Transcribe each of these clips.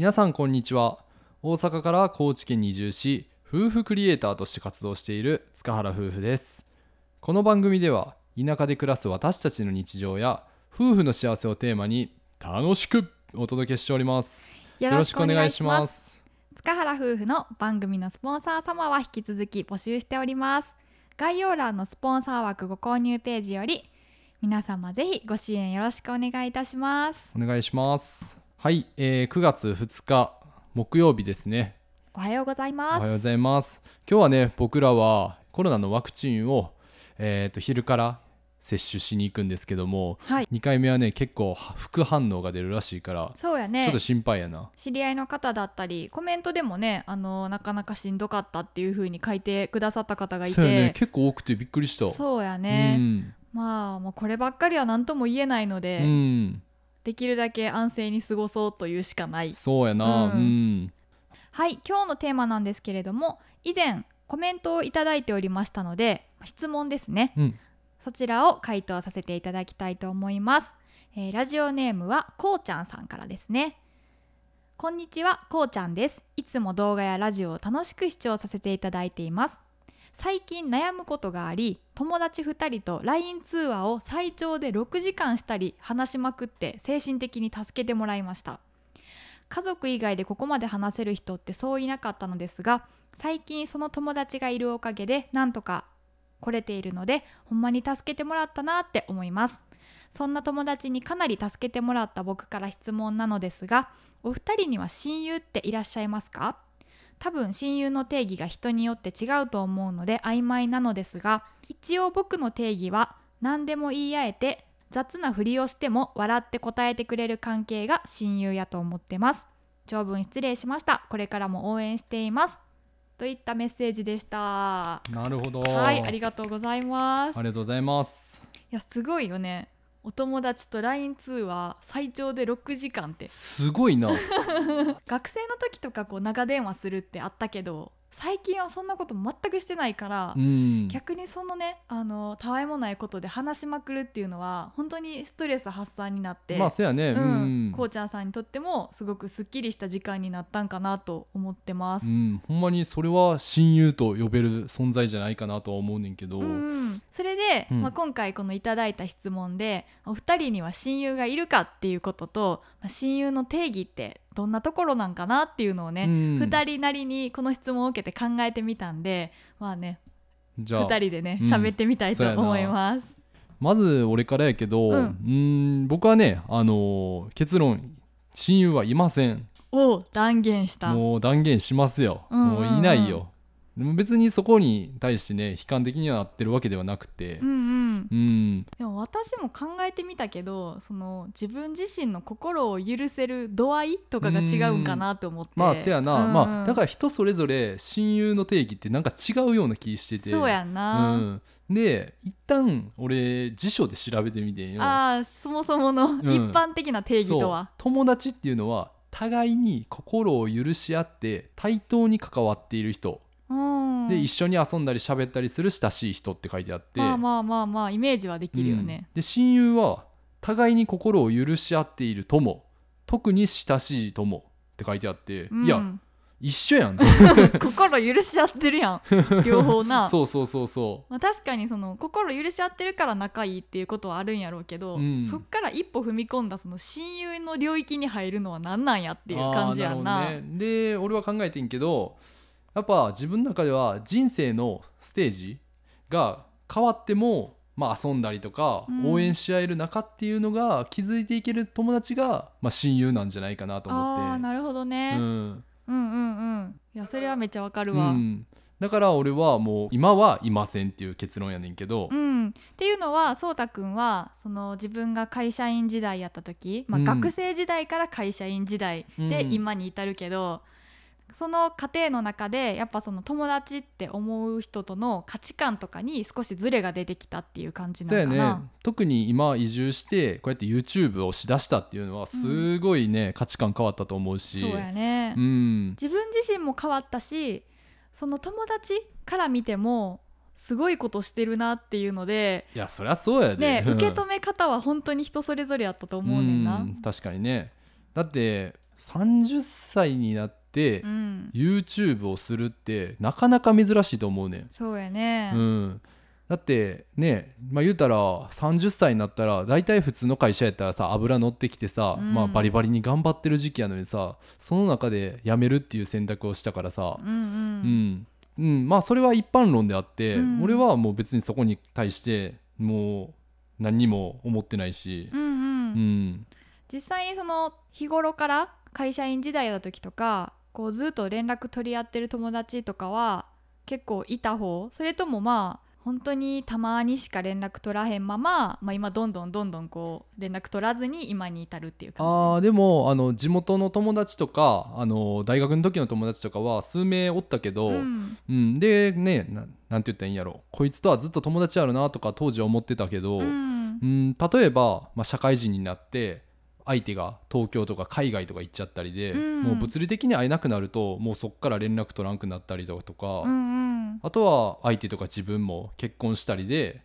皆さんこんにちは。大阪から高知県に移住し夫婦クリエイターとして活動している塚原夫婦です。この番組では田舎で暮らす私たちの日常や夫婦の幸せをテーマに楽しくお届けしております。よよろしくお願いします。塚原夫婦の番組のスポンサー様は引き続き募集しております。概要欄のスポンサー枠ご購入ページより皆様ぜひご支援よろしくお願いいたします。お願いしますはい、えー9月2日木曜日ですね。おはようございおます。はようございます。今日はね僕らはコロナのワクチンを、えー、と昼から接種しに行くんですけどもはい。2回目はね結構副反応が出るらしいからそうやね。ちょっと心配やな。知り合いの方だったりコメントでもねあのなかなかしんどかったっていう風に書いてくださった方がいそうやね。て結構多くてびっくりした。そうやね、うん。まあもうこればっかりは何とも言えないので、うん、できるだけ安静に過ごそうというしかない。そうやな。ううんん、はい今日のテーマなんですけれども以前コメントをいただいておりましたので質問ですね。うん。そちらを回答させていただきたいと思います、えーラジオネームはこうちゃんさんからですね。こんにちはこうちゃんです。いつも動画やラジオを楽しく視聴させていただいています最近悩むことがあり友達2人と LINE 通話を最長で6時間したり話しまくって精神的に助けてもらいました。家族以外でここまで話せる人ってそういなかったのですが最近その友達がいるおかげでなんとか来れているのでほんまに助けてもらったなって思います。そんな友達にかなり助けてもらった僕から質問なのですがお二人には親友っていらっしゃいますか？多分親友の定義が人によって違うと思うので曖昧なのですが一応僕の定義は何でも言い合えて雑なふりをしても笑って答えてくれる関係が親友やと思ってます。長文失礼しました。これからも応援しています。といったメッセージでした。なるほど。はいあありがとうございます。りがとうございます。いやすごいよねお友達と LINE 通話最長で6時間って。すごいな。学生の時とかこう長電話するってあったけど最近はそんなこと全くしてないから、うん。逆にそのねあのたわいもないことで話しまくるっていうのは本当にストレス発散になって、まあそうやね。ううん。ん、こうちゃんさんにとってもすごくすっきりした時間になったんかなと思ってます。うん、ほんまにそれは親友と呼べる存在じゃないかなとは思うねんけど、うん、それで、うん。まあ、今回このいただいた質問でお二人には親友がいるかっていうことと、まあ、親友の定義ってどんなところなんかなっていうのをね、うん。二人なりにこの質問を受けて考えてみたんでまあねじゃあ二人でねうん。喋ってみたいと思います。まず俺からやけど、ううん。ん、ん僕はね、あのー結論親友はいません。おう断言した。もう断言しますよ、うんうんうん。もういないよでも別にそこに対してね悲観的にはなってるわけではなくてうんうん、うん。でも私も考えてみたけどその自分自身の心を許せる度合いとかが違うんかなと思って。まあせやな、うん。まあだから人それぞれ親友の定義ってなんか違うような気してて。そうやんな、うん、で一旦俺辞書で調べてみてんよ。ああそもそものん。一般的な定義とは、友達っていうのは互いに心を許し合って対等に関わっている人、うん、で一緒に遊んだり喋ったりする親しい人って書いてあって、まあまあまあまあイメージはできるよね、うん。で親友は互いに心を許し合っている友。特に親しい友って書いてあって、うん。いや一緒やん。心許し合ってるやん。両方な。そうそうそうそまあ、確かにその心許し合ってるから仲いいっていうことはあるんやろうけど、うん。そっから一歩踏み込んだその親友の領域に入るのは何なんやっうていう感じやんな。ね、で俺は考えてんけどやっぱ自分の中では人生のステージが変わっても、まあ、遊んだりとかうん。応援し合える仲っていうのが築いていける友達が、まあ、親友なんじゃないかなと思って。あーなるほどね、うん。うん、うんうん。いやそれはめっちゃわかるわ、うん、だから俺はもう今はいませんっていう結論やねんけど、うん、っていうのはそうたくんはその自分が会社員時代やった時、まあ、うん。学生時代から会社員時代でうん。今に至るけど、その過程の中でやっぱその友達って思う人との価値観とかに少しズレが出てきたっていう感じなそうやのかな。ね。特に今移住してこうやって YouTube をしだしたっていうのはすごいね、価値観変わったと思うし。そうやね、うん、自分自身も変わったしその友達から見てもすごいことしてるなっていうので、いやそりゃそうやで、ね、受け止め方は本当に人それぞれやったと思うねんな。うん確かにね。だって30歳になってうん。YouTube をするってなかなか珍しいと思うねん。そうやね、うん、だってねまあ言うたら30歳になったら大体普通の会社やったらさ油乗ってきてさ、うん。まあ、バリバリに頑張ってる時期やのにさその中で辞めるっていう選択をしたからさ。うんううん。ん、うん。まあそれは一般論であって、うん。俺はもう別にそこに対してもう何にも思ってないし。う、んうん。うん。実際にその日頃から会社員時代だ時とかこうずっと連絡取り合ってる友達とかは結構いた方。それともまあ本当にたまにしか連絡取らへんまま、まあ、今どんどんどんどんこう連絡取らずに今に至るっていう感じ。あーでもあの地元の友達とかあの大学の時の友達とかは数名おったけど、うん。うん、でねななんて言ったらいいんやろ。こいつとはずっと友達あるなとか当時は思ってたけど、ううんん。例えば、まあ、社会人になって相手が東京とか海外とか行っちゃったりで、うん。もう物理的に会えなくなるともうそっから連絡取らんくなったりだとか、うんうん。あとは相手とか自分も結婚したりで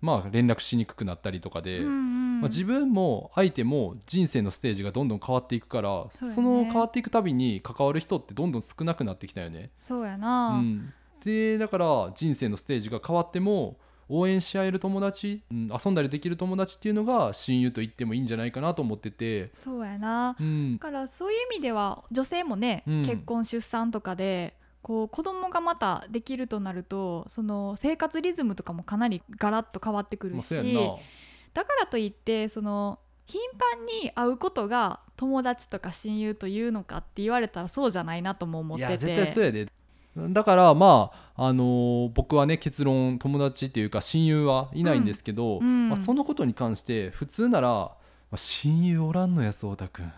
まあ連絡しにくくなったりとかで。うんうん。まあ、自分も相手も人生のステージがどんどん変わっていくからそね。その変わっていくたびに関わる人ってどんどん少なくなってきたよね。そうやな、うん、でだから人生のステージが変わっても応援し合える友達、うん、遊んだりできる友達っていうのが親友と言ってもいいんじゃないかなと思ってて、そうやな。うん。だからそういう意味では女性もね、うん。結婚出産とかでこう子供がまたできるとなるとその生活リズムとかもかなりガラッと変わってくるしだからといってその頻繁に会うことが友達とか親友というのかって言われたらそうじゃないなとも思ってて。いや絶対そうやでだからまあ、あのー僕はね結論友達っていうか親友はいないんですけど、うん。うん。まあ、そのことに関して普通なら、まあ、親友おらんのやそうたくん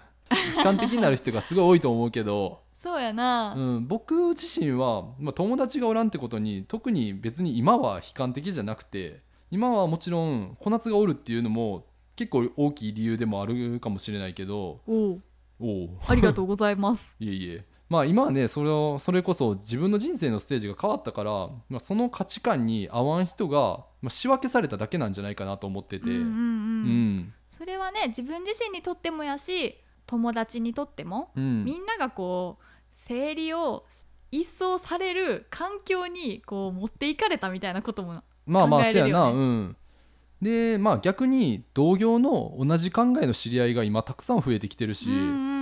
悲観的になる人がすごい多いと思うけど、そうやな、うん、僕自身は、まあ、友達がおらんってことに特に別に今は悲観的じゃなくて今はもちろん小夏がおるっていうのも結構大きい理由でもあるかもしれないけど。おう。おう。ありがとうございます。いえいえまあ今はねそれをそれこそ自分の人生のステージが変わったから、まあ、その価値観に合わん人が、まあ、仕分けされただけなんじゃないかなと思ってて、うんうんうん。うん。それはね自分自身にとってもやし友達にとってもうん。みんながこう生理を一掃される環境にこう持っていかれたみたいなこともまあまあ考えれるよね。そうやな。うん。でまあ逆に同業の同じ考えの知り合いが今たくさん増えてきてるし、うんうん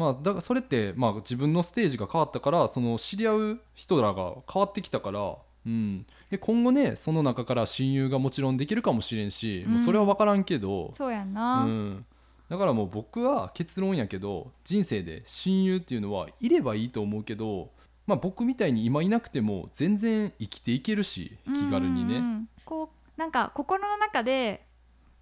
まあだからそれってまあ自分のステージが変わったからその知り合う人らが変わってきたから、うん、で今後ねその中から親友がもちろんできるかもしれんし、もうそれは分からんけど、そうやんうな、ん、だからもう僕は結論やけど人生で親友っていうのはいればいいと思うけど、まあ、僕みたいに今いなくても全然生きていけるし気軽にね。うんうんうん。こうなんか心の中で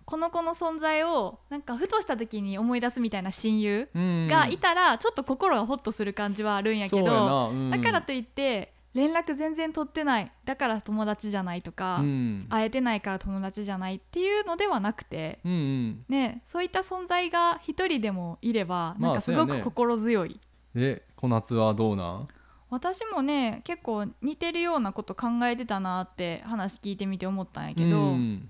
この子の存在をなんかふとした時に思い出すみたいな親友うん。がいたらちょっと心がホッとする感じはあるんやけど、な。うん。だからといって連絡全然取ってない。だから友達じゃないとか、うん。会えてないから友達じゃないっていうのではなくて、うんうん。ね、そういった存在が一人でもいればまあなんかすごく心強い、で小夏はどうなん？私もね結構似てるようなこと考えてたなって話聞いてみて思ったんやけど、うん。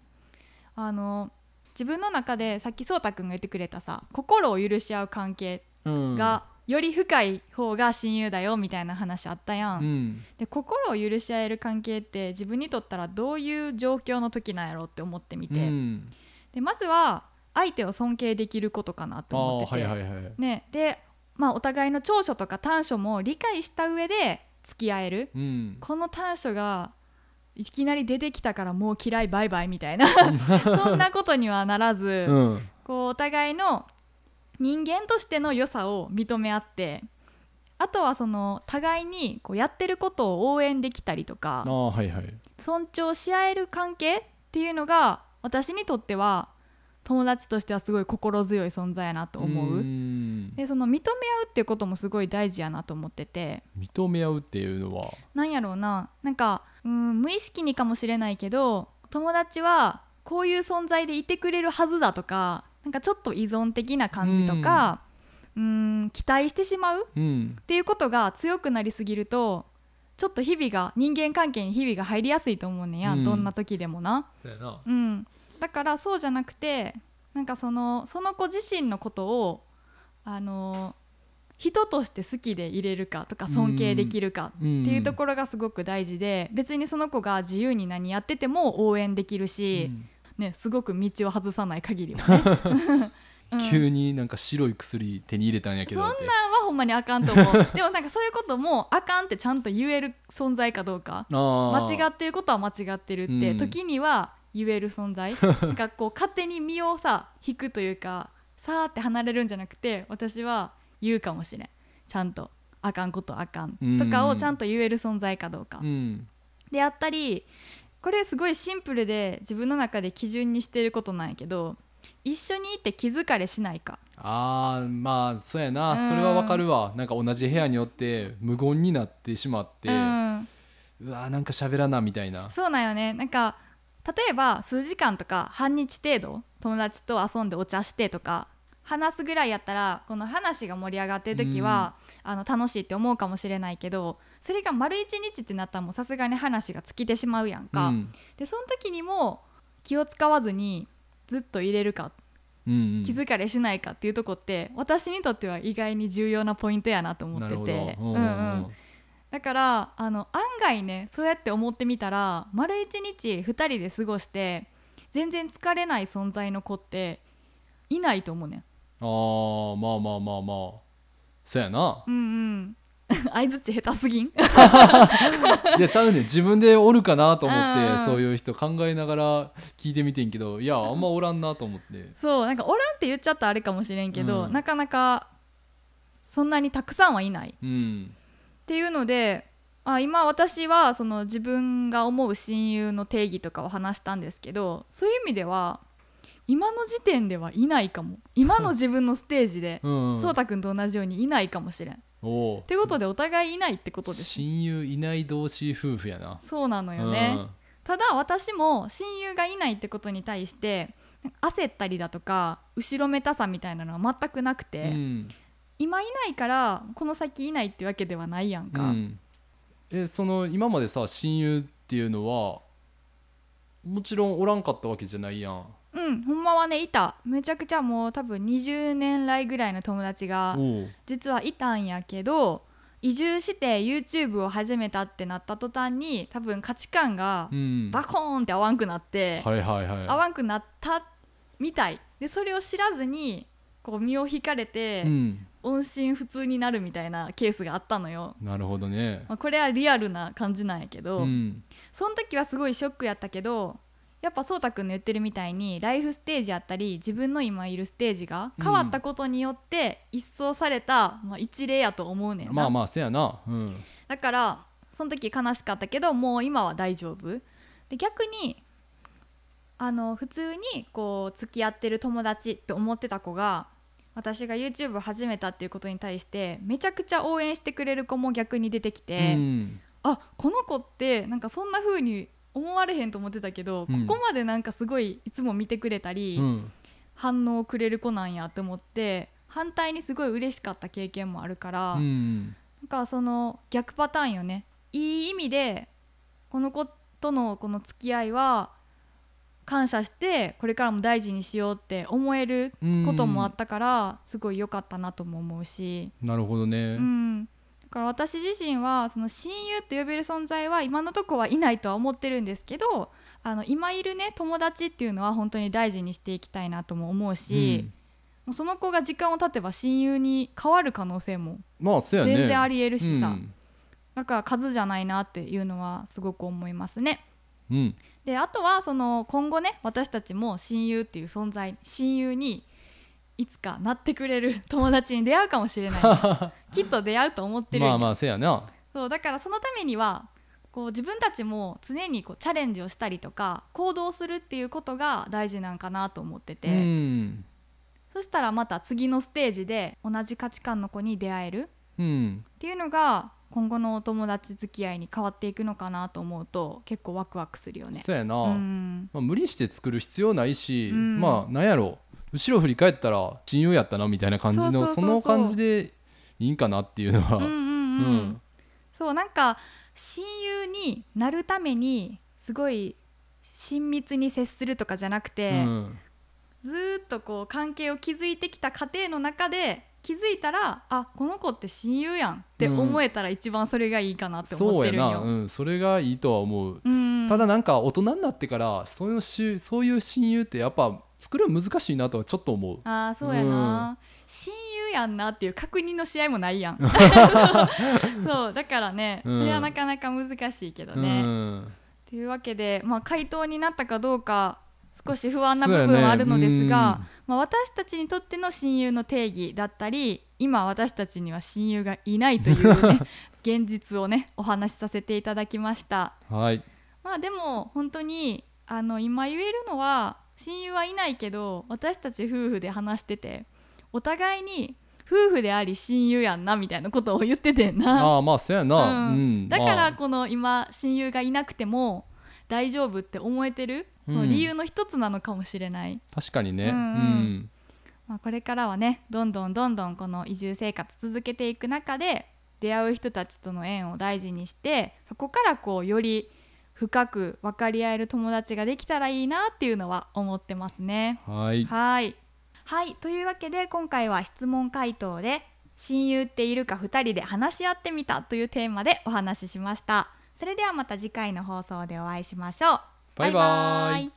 あの自分の中でさっきそうたくんが言ってくれたさ心を許し合う関係うん。が、より深い方が親友だよみたいな話あったやん。うん。で心を許し合える関係って自分にとったらどういう状況の時なんやろって思ってみて、うん。でまずは相手を尊敬できることかなあと思ってて、ーはいはいはい。ね、で、まあ、お互いの長所とか短所も理解した上で付き合える。うん。この短所がいきなり出てきたからもう嫌いバイバイみたいな。そんなことにはならず、うん。こうお互いの人間としての良さを認め合ってあとはその互いにこうやってることを応援できたりとかはいはい。尊重し合える関係っていうのが私にとっては友達としてはすごい心強い存在やなと思う。ん。でその認め合うっていうこともすごい大事やなと思ってて。認め合うっていうのは？なんやろうな。なんかうん無意識にかもしれないけど友達はこういう存在でいてくれるはずだとかなんかちょっと依存的な感じとかうん。期待してしまううん。っていうことが強くなりすぎるとちょっと日々が人間関係に日々が入りやすいと思うねんや、うん。どんな時でもな。うん、だからそうじゃなくてなんかそのその子自身のことをあの人として好きでいれるかとか尊敬できるかっていうところがすごく大事で別にその子が自由に何やってても応援できるし、ね、すごく道を外さない限りはね。うん。急になんか白い薬手に入れたんやけそんなんはほんまにあかんと思う。でもなんかそういうこともあかんってちゃんと言える存在かどうか。間間違ってることは間違ってるって、うん。時には言える存在。なんかこう勝手に身をさ引くというかさーって離れるんじゃなくて私は言うかもしれん。ちゃんと。あかんことあかん。うんとかをちゃんと言える存在かどうか、うん。であったりこれすごいシンプルで自分の中で基準にしてることなんやけど一緒にいて気疲れしないか。あーまあそうやな、うん。それはわかるわ。なんか同じ部屋によって無言になってしまって、ううんわなんか喋らなみたいな。そうなんよね。なんか例えば数時間とか半日程度友達と遊んでお茶してとか話すぐらいやったらこの話が盛り上がってる時は、あの楽しいって思うかもしれないけどそれが丸一日ってなったらもうさすがに話が尽きてしまうやんか、うん。でその時にも気を使わずにずっと入れるかうんうん。気疲れしないかっていうとこって私にとっては意外に重要なポイントやなと思ってて。ど、うんうん。だからあの案外ねそうやって思ってみたら丸一日2人で過ごして全然疲れない存在の子っていないと思うねんあーまあまあまあまあ。そうやな。うんうん。相づち下手すぎん？いやちゃうねん。自分でおるかなと思って、そういう人考えながら聞いてみてんけどいやあんまおらんなと思って。そうなんかおらんって言っちゃったらあれかもしれんけど、うん。なかなかそんなにたくさんはいない。うん。っていうのであ今私はその自分が思う親友の定義とかを話したんですけどそういう意味では今の時点ではいないかも。今の自分のステージで うんうんそうたくんと同じようにいないかもしれん。っおう。てことでお互いいないってことです。親友いない同士夫婦やな。そうなのよね、ただ私も親友がいないってことに対して焦ったりだとか後ろめたさみたいなのは全くなくうて、ん。今いないからこの先いないってわけではないやんか、うん、えその今までさ親友っていうのはもちろんおらんかったわけじゃないやんうん、ほんまはねいた。めちゃくちゃもう多分20年来ぐらいの友達が実はいたんやけど移住して YouTube を始めたってなった途端に多分価値観がうん。バコーンって合わんくなって、はいはいはい。合わんくなったみたい。でそれを知らずにこう身を引かれて、うん。音信不通になるみたいなケースがあったのよ、なるほどね。まあ、これはリアルな感じなんやけど、うん。その時はすごいショックやったけどやっぱそうたくんの言ってるみたいにライフステージやったり自分の今いるステージが変わったことによって一掃された、まあ、一例やと思うねんな、まあまあせやな。うん。だからその時悲しかったけどもう今は大丈夫。で逆にあの普通にこう付き合ってる友達って思ってた子が私が YouTube を始めたっていうことに対してめちゃくちゃ応援してくれる子も逆に出てきて、うん。あこの子ってなんかそんな風に思われへんと思ってたけど、うん。ここまでなんかすごいいつも見てくれたり、うん。反応をくれる子なんやって思って反対にすごい嬉しかった経験もあるから、うんなんかその逆パターンよね。いい意味でこの子とのこの付き合いは感謝してこれからも大事にしようって思えることもあったからすごい良かったなとも思うし、なるほどね。うん、だから私自身はその親友って呼べる存在は今のとこはいないとは思ってるんですけどあの今いるね友達っていうのは本当に大事にしていきたいなとも思うし、もうその子が時間を経てば親友に変わる可能性も全然ありえるしさ、うん。だから数じゃないなっていうのはすごく思いますね。うん。であとはその今後ね私たちも親友っていう存在親友にいつかなってくれる 友達に出会うかもしれない きっと出会うと思ってるまあまあせやな。そうだからそのためにはこう自分たちも常にこうチャレンジをしたりとか行動するっていうことが大事なんかなと思ってて、うん。そしたらまた次のステージで同じ価値観の子に出会える。うん。っていうのが今後のお友達付き合いに変わっていくのかなと思うと結構ワクワクするよね。そうやな、うん。まあ、無理して作る必要ないし、うん。まあなんやろ後ろ振り返ったら親友やったなみたいな感じのそうそうそうそう。その感じでいいんかなっていうのは、うんうんうん。うん。そうなんか親友になるためにすごい親密に接するとかじゃなくて、うん。ずーっとこう関係を築いてきた過程の中で気づいたらあこの子って親友やんって思えたら一番それがいいかなって思そうやな、ってるんよ。うん、それがいいとは思う、うん。ただなんか大人になってからそういうしそういう親友ってやっぱ作るの難しいなとはちょっと思う。あーそうやな、親友やんなっていう確認の試合もないやん。そうだからね、うん。それはなかなか難しいけどうね、ん。というわけで、まあ、回答になったかどうか少し不安な部分はあるのですが、まあ、私たちにとっての親友の定義だったり今私たちには親友がいないというね 現実をねお話しさせていただきました。はい。まあでも本当にあの今言えるのは親友はいないけど私たち夫婦で話しててお互いに夫婦であり親友やんなみたいなことを言っててんな。ああまあそうやな、ううん。んだかまあ。らこの今親友がいなくても大丈夫って思えてる、うん。理由の一つなのかもしれない、確かにね、ううん。ん。まあ、これからはねどんどんどんどんこの移住生活続けていく中で出会う人たちとの縁を大事にしてそこからこうより深く分かり合える友達ができたらいいなっていうのは思ってますね。はい。はい。はい。というわけで今回は質問回答で親友っているか2人で話し合ってみたというテーマでお話ししました。それではまた次回の放送でお会いしましょう。バイバイ。イ